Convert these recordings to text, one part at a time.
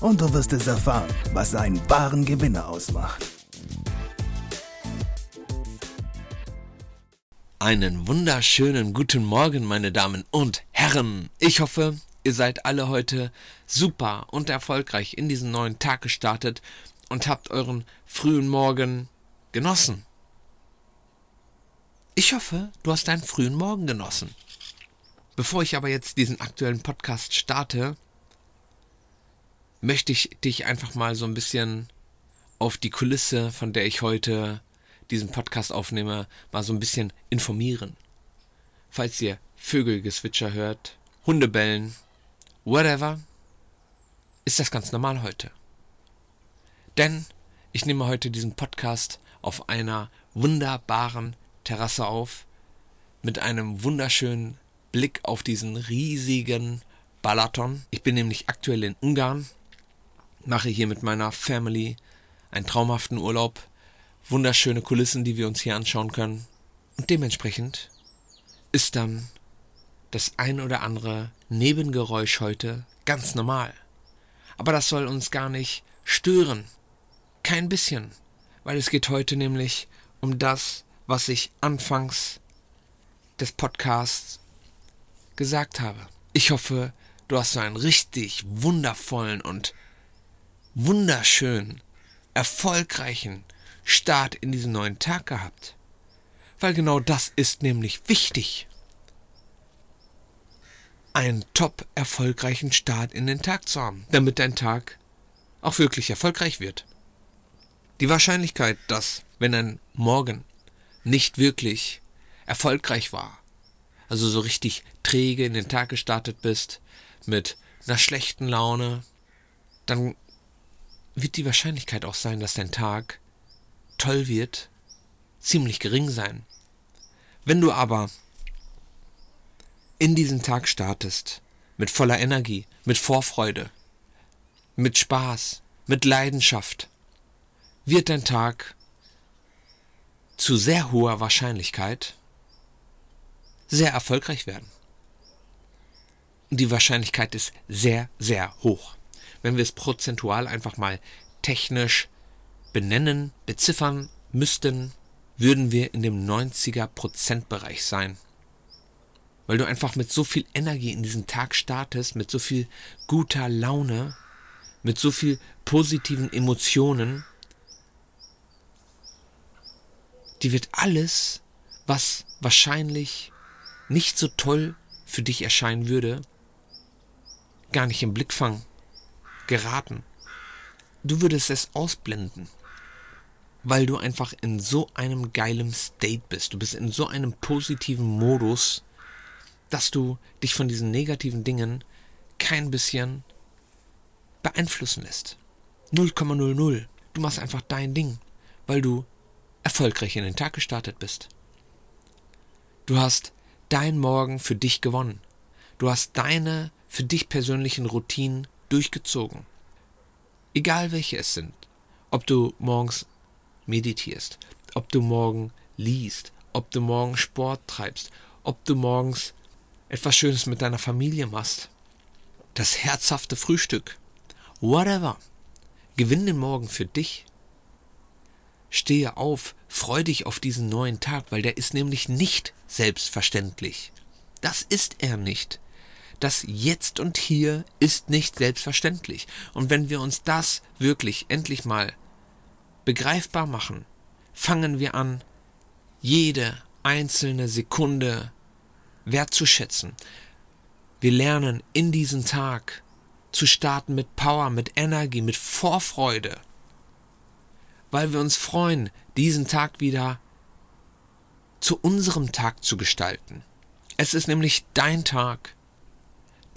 und du wirst es erfahren, was einen wahren Gewinner ausmacht. Einen wunderschönen guten Morgen, meine Damen und Herren. Ich hoffe, ihr seid alle heute super und erfolgreich in diesen neuen Tag gestartet und habt euren frühen Morgen genossen. Ich hoffe, du hast deinen frühen Morgen genossen. Bevor ich aber jetzt diesen aktuellen Podcast starte, möchte ich dich einfach mal so ein bisschen auf die Kulisse, von der ich heute diesen Podcast aufnehme, mal so ein bisschen informieren. Falls ihr Vögelgezwitscher hört, Hunde bellen, whatever, ist das ganz normal heute. Denn ich nehme heute diesen Podcast auf einer wunderbaren Terrasse auf, mit einem wunderschönen Blick auf diesen riesigen Balaton. Ich bin nämlich aktuell in Ungarn, mache hier mit meiner Family einen traumhaften Urlaub wunderschöne Kulissen, die wir uns hier anschauen können. Und dementsprechend ist dann das ein oder andere Nebengeräusch heute ganz normal. Aber das soll uns gar nicht stören. Kein bisschen. Weil es geht heute nämlich um das, was ich anfangs des Podcasts gesagt habe. Ich hoffe, du hast so einen richtig wundervollen und wunderschönen, erfolgreichen Start in diesen neuen Tag gehabt. Weil genau das ist nämlich wichtig. Einen top erfolgreichen Start in den Tag zu haben, damit dein Tag auch wirklich erfolgreich wird. Die Wahrscheinlichkeit, dass, wenn ein Morgen nicht wirklich erfolgreich war, also so richtig träge in den Tag gestartet bist, mit einer schlechten Laune, dann wird die Wahrscheinlichkeit auch sein, dass dein Tag toll wird, ziemlich gering sein. Wenn du aber in diesen Tag startest, mit voller Energie, mit Vorfreude, mit Spaß, mit Leidenschaft, wird dein Tag zu sehr hoher Wahrscheinlichkeit sehr erfolgreich werden. Die Wahrscheinlichkeit ist sehr, sehr hoch. Wenn wir es prozentual einfach mal technisch benennen, beziffern müssten, würden wir in dem 90er Prozentbereich sein. Weil du einfach mit so viel Energie in diesen Tag startest, mit so viel guter Laune, mit so viel positiven Emotionen, die wird alles, was wahrscheinlich nicht so toll für dich erscheinen würde, gar nicht im Blickfang geraten. Du würdest es ausblenden weil du einfach in so einem geilen State bist. Du bist in so einem positiven Modus, dass du dich von diesen negativen Dingen kein bisschen beeinflussen lässt. 0,00. Du machst einfach dein Ding, weil du erfolgreich in den Tag gestartet bist. Du hast dein Morgen für dich gewonnen. Du hast deine für dich persönlichen Routinen durchgezogen. Egal welche es sind. Ob du morgens meditierst, ob du morgen liest, ob du morgen Sport treibst, ob du morgens etwas Schönes mit deiner Familie machst, das herzhafte Frühstück, whatever. Gewinn den Morgen für dich. Stehe auf, freu dich auf diesen neuen Tag, weil der ist nämlich nicht selbstverständlich. Das ist er nicht. Das Jetzt und Hier ist nicht selbstverständlich. Und wenn wir uns das wirklich endlich mal begreifbar machen, fangen wir an, jede einzelne Sekunde wertzuschätzen. Wir lernen in diesen Tag zu starten mit Power, mit Energie, mit Vorfreude, weil wir uns freuen, diesen Tag wieder zu unserem Tag zu gestalten. Es ist nämlich dein Tag,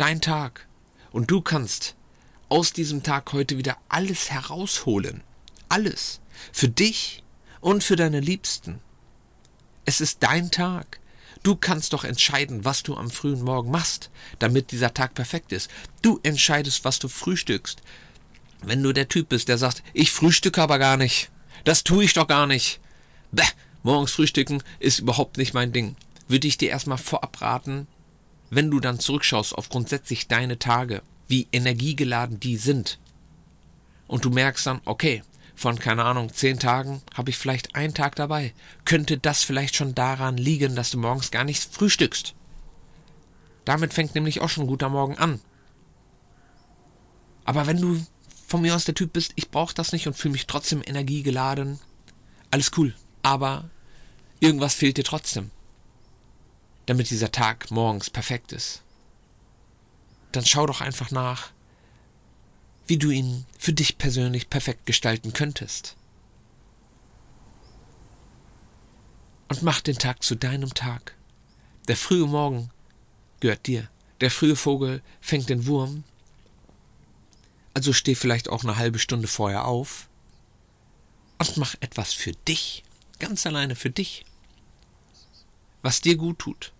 dein Tag, und du kannst aus diesem Tag heute wieder alles herausholen alles. Für dich und für deine Liebsten. Es ist dein Tag. Du kannst doch entscheiden, was du am frühen Morgen machst, damit dieser Tag perfekt ist. Du entscheidest, was du frühstückst. Wenn du der Typ bist, der sagt, ich frühstücke aber gar nicht. Das tue ich doch gar nicht. Bäh, morgens frühstücken ist überhaupt nicht mein Ding. Würde ich dir erstmal vorab raten, wenn du dann zurückschaust auf grundsätzlich deine Tage, wie energiegeladen die sind. Und du merkst dann, okay, von, keine Ahnung, zehn Tagen habe ich vielleicht einen Tag dabei. Könnte das vielleicht schon daran liegen, dass du morgens gar nicht frühstückst? Damit fängt nämlich auch schon ein guter Morgen an. Aber wenn du von mir aus der Typ bist, ich brauche das nicht und fühle mich trotzdem energiegeladen, alles cool. Aber irgendwas fehlt dir trotzdem, damit dieser Tag morgens perfekt ist. Dann schau doch einfach nach, wie du ihn für dich persönlich perfekt gestalten könntest. Und mach den Tag zu deinem Tag. Der frühe Morgen gehört dir. Der frühe Vogel fängt den Wurm. Also steh vielleicht auch eine halbe Stunde vorher auf und mach etwas für dich, ganz alleine für dich, was dir gut tut.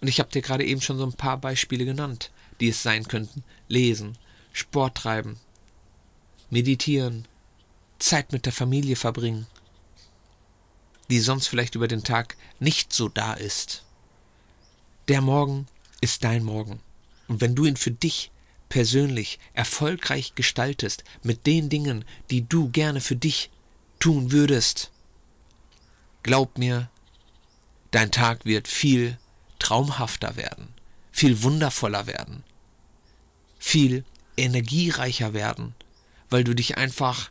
Und ich habe dir gerade eben schon so ein paar Beispiele genannt, die es sein könnten. Lesen, Sport treiben, meditieren, Zeit mit der Familie verbringen, die sonst vielleicht über den Tag nicht so da ist. Der Morgen ist dein Morgen. Und wenn du ihn für dich persönlich erfolgreich gestaltest mit den Dingen, die du gerne für dich tun würdest, glaub mir, dein Tag wird viel traumhafter werden, viel wundervoller werden, viel energiereicher werden, weil du dich einfach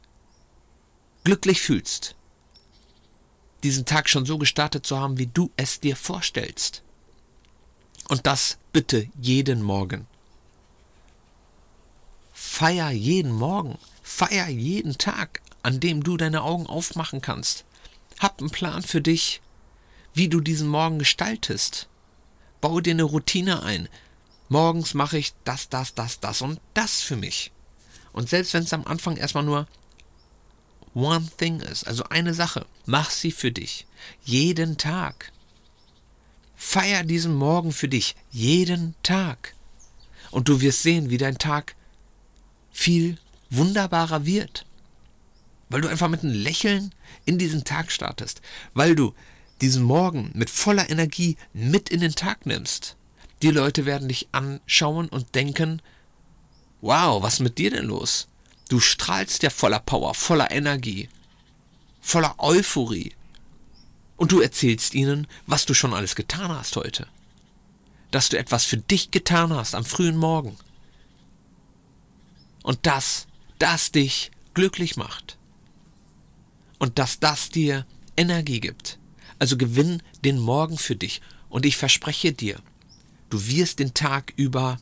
glücklich fühlst, diesen Tag schon so gestartet zu haben, wie du es dir vorstellst. Und das bitte jeden Morgen. Feier jeden Morgen, feier jeden Tag, an dem du deine Augen aufmachen kannst. Hab einen Plan für dich, wie du diesen Morgen gestaltest. Baue dir eine Routine ein, morgens mache ich das, das, das, das und das für mich. Und selbst wenn es am Anfang erstmal nur one thing ist, also eine Sache, mach sie für dich. Jeden Tag. Feier diesen Morgen für dich. Jeden Tag. Und du wirst sehen, wie dein Tag viel wunderbarer wird. Weil du einfach mit einem Lächeln in diesen Tag startest. Weil du diesen Morgen mit voller Energie mit in den Tag nimmst. Die Leute werden dich anschauen und denken, wow, was ist mit dir denn los? Du strahlst ja voller Power, voller Energie, voller Euphorie. Und du erzählst ihnen, was du schon alles getan hast heute. Dass du etwas für dich getan hast am frühen Morgen. Und das, das dich glücklich macht. Und dass das dir Energie gibt. Also gewinn den Morgen für dich. Und ich verspreche dir, Du wirst den Tag über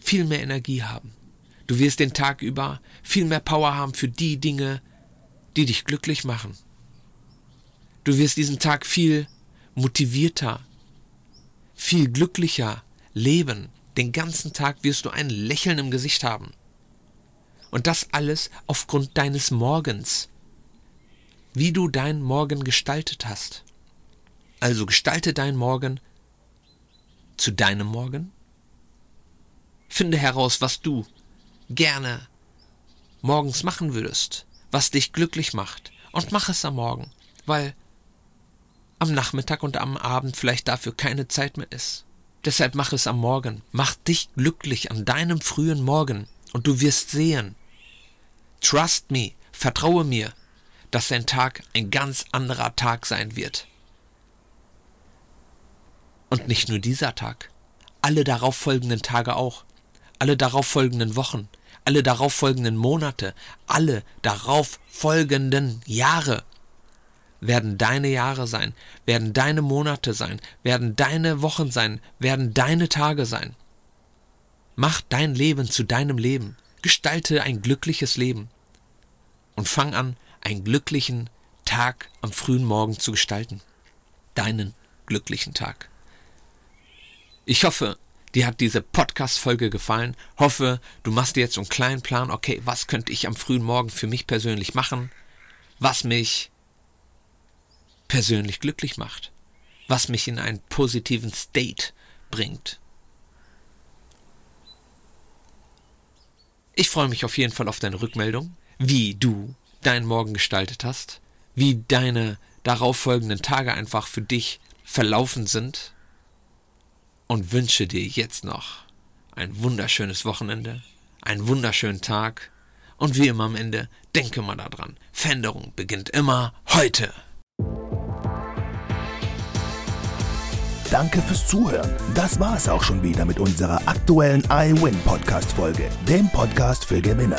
viel mehr Energie haben. Du wirst den Tag über viel mehr Power haben für die Dinge, die dich glücklich machen. Du wirst diesen Tag viel motivierter, viel glücklicher leben. Den ganzen Tag wirst du ein Lächeln im Gesicht haben. Und das alles aufgrund deines Morgens. Wie du deinen Morgen gestaltet hast. Also gestalte deinen Morgen zu deinem Morgen? Finde heraus, was du gerne morgens machen würdest, was dich glücklich macht, und mach es am Morgen, weil am Nachmittag und am Abend vielleicht dafür keine Zeit mehr ist. Deshalb mach es am Morgen. Mach dich glücklich an deinem frühen Morgen und du wirst sehen. Trust me, vertraue mir, dass dein Tag ein ganz anderer Tag sein wird. Und nicht nur dieser Tag, alle darauffolgenden Tage auch, alle darauffolgenden Wochen, alle darauffolgenden Monate, alle darauffolgenden Jahre werden deine Jahre sein, werden deine Monate sein, werden deine Wochen sein, werden deine Tage sein. Mach dein Leben zu deinem Leben, gestalte ein glückliches Leben und fang an, einen glücklichen Tag am frühen Morgen zu gestalten. Deinen glücklichen Tag. Ich hoffe, dir hat diese Podcast-Folge gefallen. Hoffe, du machst dir jetzt so einen kleinen Plan, okay, was könnte ich am frühen Morgen für mich persönlich machen, was mich persönlich glücklich macht, was mich in einen positiven State bringt. Ich freue mich auf jeden Fall auf deine Rückmeldung, wie du deinen Morgen gestaltet hast, wie deine darauffolgenden Tage einfach für dich verlaufen sind und wünsche dir jetzt noch ein wunderschönes Wochenende, einen wunderschönen Tag und wie immer am Ende, denke mal daran, Veränderung beginnt immer heute. Danke fürs Zuhören. Das war es auch schon wieder mit unserer aktuellen iWin Podcast Folge, dem Podcast für Gewinner.